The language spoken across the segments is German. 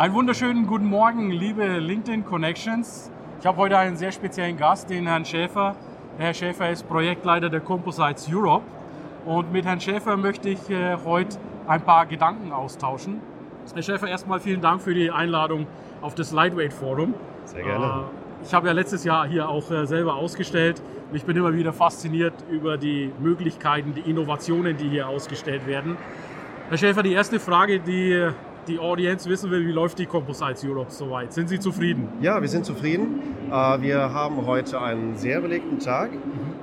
Einen wunderschönen guten Morgen, liebe LinkedIn Connections. Ich habe heute einen sehr speziellen Gast, den Herrn Schäfer. Der Herr Schäfer ist Projektleiter der Composites Europe. Und mit Herrn Schäfer möchte ich äh, heute ein paar Gedanken austauschen. Herr Schäfer, erstmal vielen Dank für die Einladung auf das Lightweight Forum. Sehr gerne. Äh, ich habe ja letztes Jahr hier auch äh, selber ausgestellt. Ich bin immer wieder fasziniert über die Möglichkeiten, die Innovationen, die hier ausgestellt werden. Herr Schäfer, die erste Frage, die die Audience wissen will, wie läuft die Composites Europe soweit? Sind Sie zufrieden? Ja, wir sind zufrieden. Äh, wir haben heute einen sehr belegten Tag. Mhm.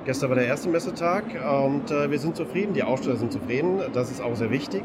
Gestern war der erste Messetag und äh, wir sind zufrieden. Die Aussteller sind zufrieden. Das ist auch sehr wichtig.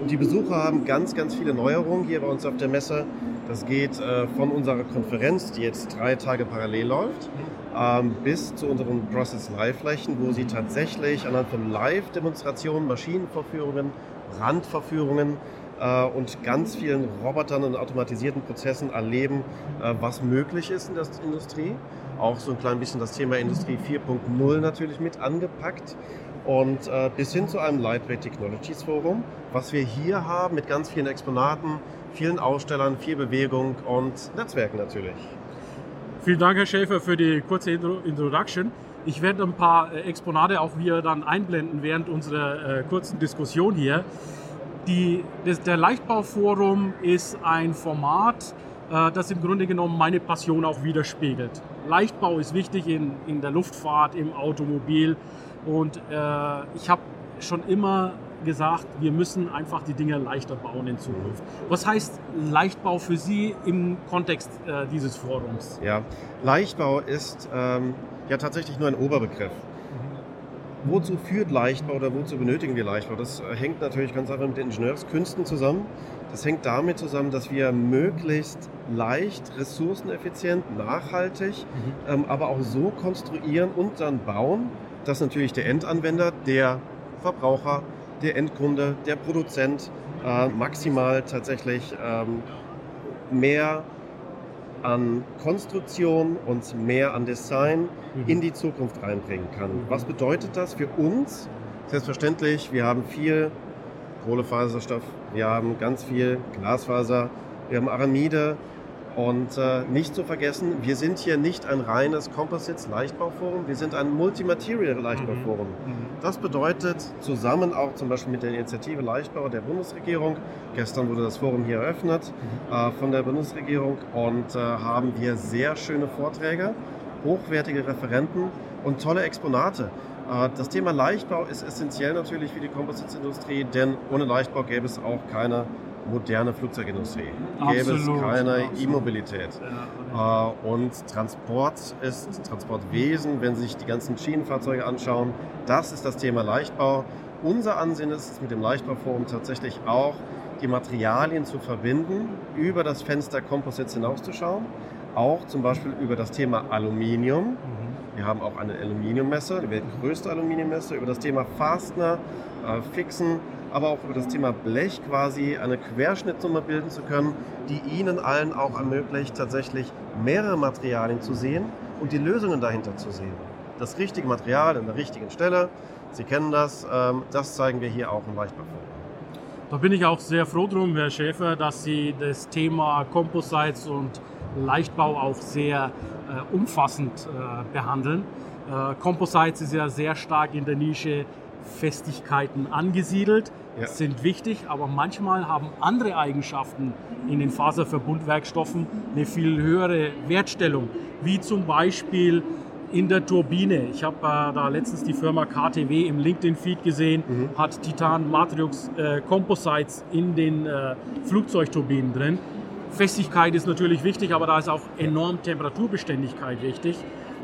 Und die Besucher haben ganz, ganz viele Neuerungen hier bei uns auf der Messe. Das geht äh, von unserer Konferenz, die jetzt drei Tage parallel läuft, ähm, bis zu unseren Process Live-Flächen, wo sie tatsächlich anhand von Live-Demonstrationen, Maschinenverführungen, Randverführungen äh, und ganz vielen Robotern und automatisierten Prozessen erleben, äh, was möglich ist in der Industrie. Auch so ein klein bisschen das Thema Industrie 4.0 natürlich mit angepackt. Und äh, bis hin zu einem Lightweight Technologies Forum, was wir hier haben mit ganz vielen Exponaten, vielen Ausstellern, viel Bewegung und Netzwerken natürlich. Vielen Dank, Herr Schäfer, für die kurze Introduction. Ich werde ein paar Exponate auch wieder dann einblenden während unserer äh, kurzen Diskussion hier. Die, das, der Leichtbauforum ist ein Format, äh, das im Grunde genommen meine Passion auch widerspiegelt. Leichtbau ist wichtig in, in der Luftfahrt, im Automobil und äh, ich habe schon immer gesagt, wir müssen einfach die Dinge leichter bauen in Zukunft. Was heißt Leichtbau für Sie im Kontext äh, dieses Forums? Ja, Leichtbau ist ähm, ja tatsächlich nur ein Oberbegriff. Wozu führt Leichtbau oder wozu benötigen wir Leichtbau? Das hängt natürlich ganz einfach mit den Ingenieurskünsten zusammen. Das hängt damit zusammen, dass wir möglichst leicht, ressourceneffizient, nachhaltig, mhm. ähm, aber auch so konstruieren und dann bauen, dass natürlich der Endanwender, der Verbraucher, der Endkunde, der Produzent äh, maximal tatsächlich ähm, mehr an Konstruktion und mehr an Design mhm. in die Zukunft reinbringen kann. Was bedeutet das für uns? Selbstverständlich, wir haben viel Kohlefaserstoff, wir haben ganz viel Glasfaser, wir haben Aramide, und äh, nicht zu vergessen, wir sind hier nicht ein reines Composites Leichtbauforum, wir sind ein Multimaterial Leichtbauforum. Mhm. mhm. Das bedeutet zusammen auch zum Beispiel mit der Initiative Leichtbau der Bundesregierung, gestern wurde das Forum hier eröffnet mhm. äh, von der Bundesregierung und äh, haben wir sehr schöne Vorträge, hochwertige Referenten und tolle Exponate. Äh, das Thema Leichtbau ist essentiell natürlich für die Composites-Industrie, denn ohne Leichtbau gäbe es auch keine moderne Flugzeugindustrie. Gäbe es keine E-Mobilität. Ja, okay. Äh, und Transport ist Transportwesen, wenn Sie sich die ganzen Schienenfahrzeuge anschauen. Das ist das Thema Leichtbau. Unser Ansinnen ist es mit dem Leichtbauforum tatsächlich auch, die Materialien zu verbinden, über das Fenster Composites hinauszuschauen. Auch zum Beispiel über das Thema Aluminium. Mhm. Wir haben auch eine Aluminiummesse, die weltgrößte Aluminiummesse, über das Thema Fastener, äh, Fixen aber auch über das Thema Blech quasi eine Querschnittsnummer bilden zu können, die Ihnen allen auch ermöglicht, tatsächlich mehrere Materialien zu sehen und die Lösungen dahinter zu sehen. Das richtige Material an der richtigen Stelle, Sie kennen das, ähm, das zeigen wir hier auch im Leichtbauforum. Da bin ich auch sehr froh drum, Herr Schäfer, dass Sie das Thema Composites und Leichtbau auch sehr äh, umfassend äh, behandeln. Äh, Composites ist ja sehr stark in der Nische Festigkeiten angesiedelt ja. sind wichtig, aber manchmal haben andere Eigenschaften in den Faserverbundwerkstoffen eine viel höhere Wertstellung, wie zum Beispiel in der Turbine. Ich habe äh, da letztens die Firma KTW im LinkedIn-Feed gesehen, mhm. hat Titan Matrix äh, Composites in den äh, Flugzeugturbinen drin. Festigkeit ist natürlich wichtig, aber da ist auch enorm Temperaturbeständigkeit wichtig.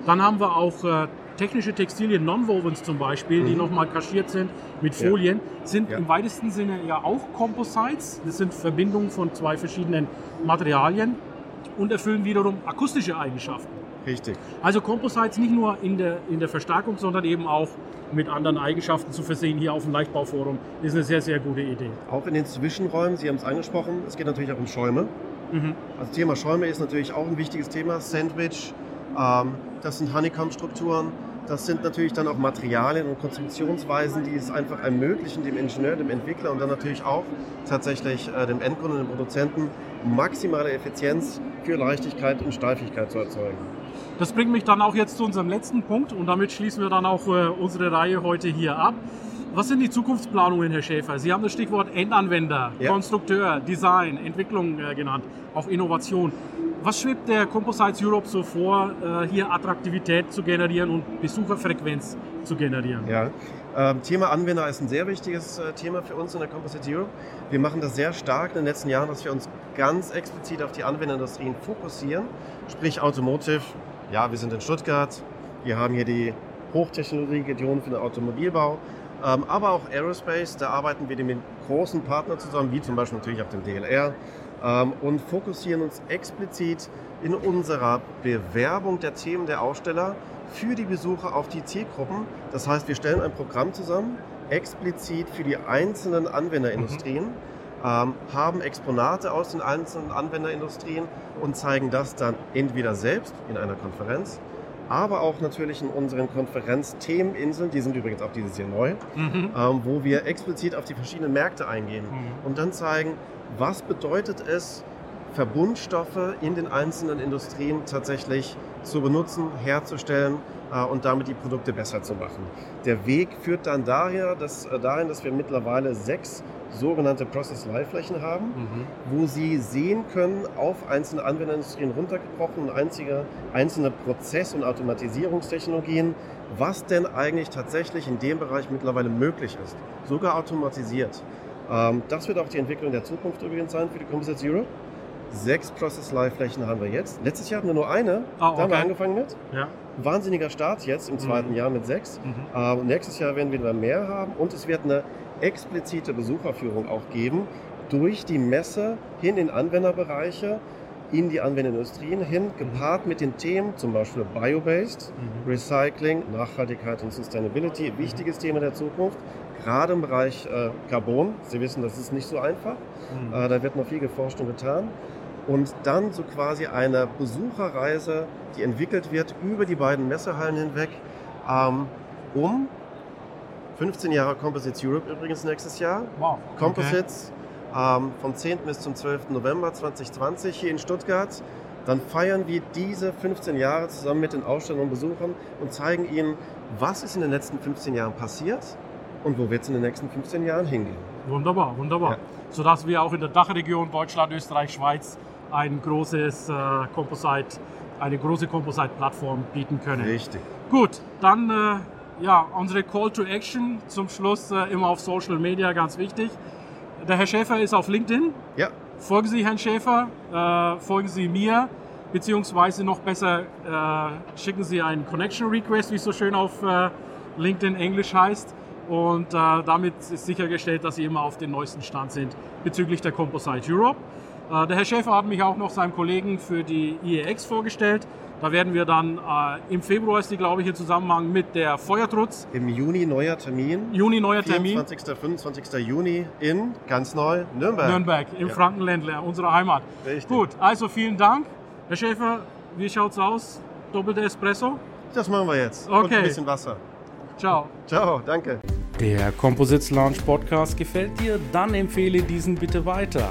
Dann haben wir auch äh, technische Textilien, Non-Wovens zum Beispiel, die Mhm. nochmal kaschiert sind mit Ja. Folien, sind Ja. im weitesten Sinne ja auch Composites. Das sind Verbindungen von zwei verschiedenen Materialien und erfüllen wiederum akustische Eigenschaften. Richtig. Also Composites nicht nur in der, in der Verstärkung, sondern eben auch mit anderen Eigenschaften zu versehen. Hier auf dem Leichtbauforum ist eine sehr, sehr gute Idee. Auch in den Zwischenräumen, Sie haben es angesprochen, es geht natürlich auch um Schäume. Mhm. Also Thema Schäume ist natürlich auch ein wichtiges Thema. Sandwich, ähm, das sind Honeycomb-Strukturen, das sind natürlich dann auch Materialien und Konstruktionsweisen, die es einfach ermöglichen, dem Ingenieur, dem Entwickler und dann natürlich auch tatsächlich äh, dem Endkunden, dem Produzenten, maximale Effizienz für Leichtigkeit und Steifigkeit zu erzeugen. Das bringt mich dann auch jetzt zu unserem letzten Punkt und damit schließen wir dann auch äh, unsere Reihe heute hier ab. Was sind die Zukunftsplanungen, Herr Schäfer? Sie haben das Stichwort Endanwender, Ja. Konstrukteur, Design, Entwicklung äh, genannt, auch Innovation. Was schwebt der Composites Europe so vor, äh, hier Attraktivität zu generieren und Besucherfrequenz zu generieren? Ja. Ähm, Thema Anwender ist ein sehr wichtiges äh, Thema für uns in der Composite Europe. Wir machen das sehr stark in den letzten Jahren, dass wir uns ganz explizit auf die Anwenderindustrien fokussieren, sprich Automotive. Ja, wir sind in Stuttgart, wir haben hier die Hochtechnologie-Region für den Automobilbau, aber auch Aerospace. Da arbeiten wir mit großen Partnern zusammen, wie zum Beispiel natürlich auf dem DLR ähm, und fokussieren uns explizit in unserer Bewerbung der Themen der Aussteller für die Besucher auf die Zielgruppen. Das heißt, wir stellen ein Programm zusammen, explizit für die einzelnen Anwenderindustrien, ähm, haben Exponate aus den einzelnen Anwenderindustrien und zeigen das dann entweder selbst in einer Konferenz, aber auch natürlich in unseren Konferenzthemeninseln, die sind übrigens auch dieses Jahr neu, Mhm. ähm, wo wir explizit auf die verschiedenen Märkte eingehen Mhm. und dann zeigen, was bedeutet es, Verbundstoffe in den einzelnen Industrien tatsächlich zu benutzen, herzustellen und damit die Produkte besser zu machen. Der Weg führt dann daher, dass, äh, dahin, dass wir mittlerweile sechs sogenannte Process-Leihflächen haben, Mhm. wo Sie sehen können, auf einzelne Anwenderindustrien runtergebrochen und einzige, einzelne Prozess- und Automatisierungstechnologien, was denn eigentlich tatsächlich in dem Bereich mittlerweile möglich ist. Sogar automatisiert. Ähm, das wird auch die Entwicklung der Zukunft übrigens sein für die Composites Europe. Sechs Process-Leihflächen haben wir jetzt. Letztes Jahr hatten wir nur eine. Ah, Da haben wir okay. angefangen mit. Ja. Wahnsinniger Start jetzt im zweiten Mhm. Jahr mit sechs. Mhm. Ähm, nächstes Jahr werden wir wieder mehr haben und es wird eine explizite Besucherführung auch geben durch die Messe hin in Anwenderbereiche, in die Anwenderindustrien hin, gepaart mit den Themen, zum Beispiel Biobased, Mhm. Recycling, Nachhaltigkeit und Sustainability, wichtiges Thema der Zukunft, gerade im Bereich äh, Carbon. Sie wissen, das ist nicht so einfach. Mhm. Äh, da wird noch viel geforscht und getan. Und dann so quasi eine Besucherreise, die entwickelt wird über die beiden Messehallen hinweg, ähm, um 15 Jahre Composites Europe übrigens nächstes Jahr. Wow. Okay. Composites ähm, vom 10. bis zum 12. November 2020 hier in Stuttgart. Dann feiern wir diese 15 Jahre zusammen mit den Ausstellern und Besuchern und zeigen ihnen, was ist in den letzten 15 Jahren passiert und wo wird es in den nächsten 15 Jahren hingehen. Wunderbar, wunderbar. Ja. Sodass wir auch in der Dachregion Deutschland, Österreich, Schweiz ein großes äh, Composite, eine große Composite-Plattform bieten können. Richtig. Gut, dann äh, ja, unsere Call to Action zum Schluss äh, immer auf Social Media, ganz wichtig. Der Herr Schäfer ist auf LinkedIn. Ja, Folgen Sie Herrn Schäfer, äh, folgen Sie mir, beziehungsweise noch besser äh, schicken Sie einen Connection Request, wie es so schön auf äh, LinkedIn Englisch heißt. Und damit ist sichergestellt, dass Sie immer auf den neuesten Stand sind bezüglich der Composite Europe. Äh, der Herr Schäfer hat mich auch noch seinem Kollegen für die IEX vorgestellt. Da werden wir dann äh, im Februar ist die, glaube ich, im Zusammenhang mit der Feuertrutz. im Juni neuer Termin. Juni neuer Termin. 24. 25. Juni in ganz neu Nürnberg. Nürnberg, im Ja. Frankenländler, unserer Heimat. Richtig. Gut, also vielen Dank. Herr Schäfer, wie schaut's aus? Doppelte Espresso? Das machen wir jetzt. Und Okay. ein bisschen Wasser. Ciao. Ciao, danke. Der Composites Launch Podcast gefällt dir? Dann empfehle diesen bitte weiter.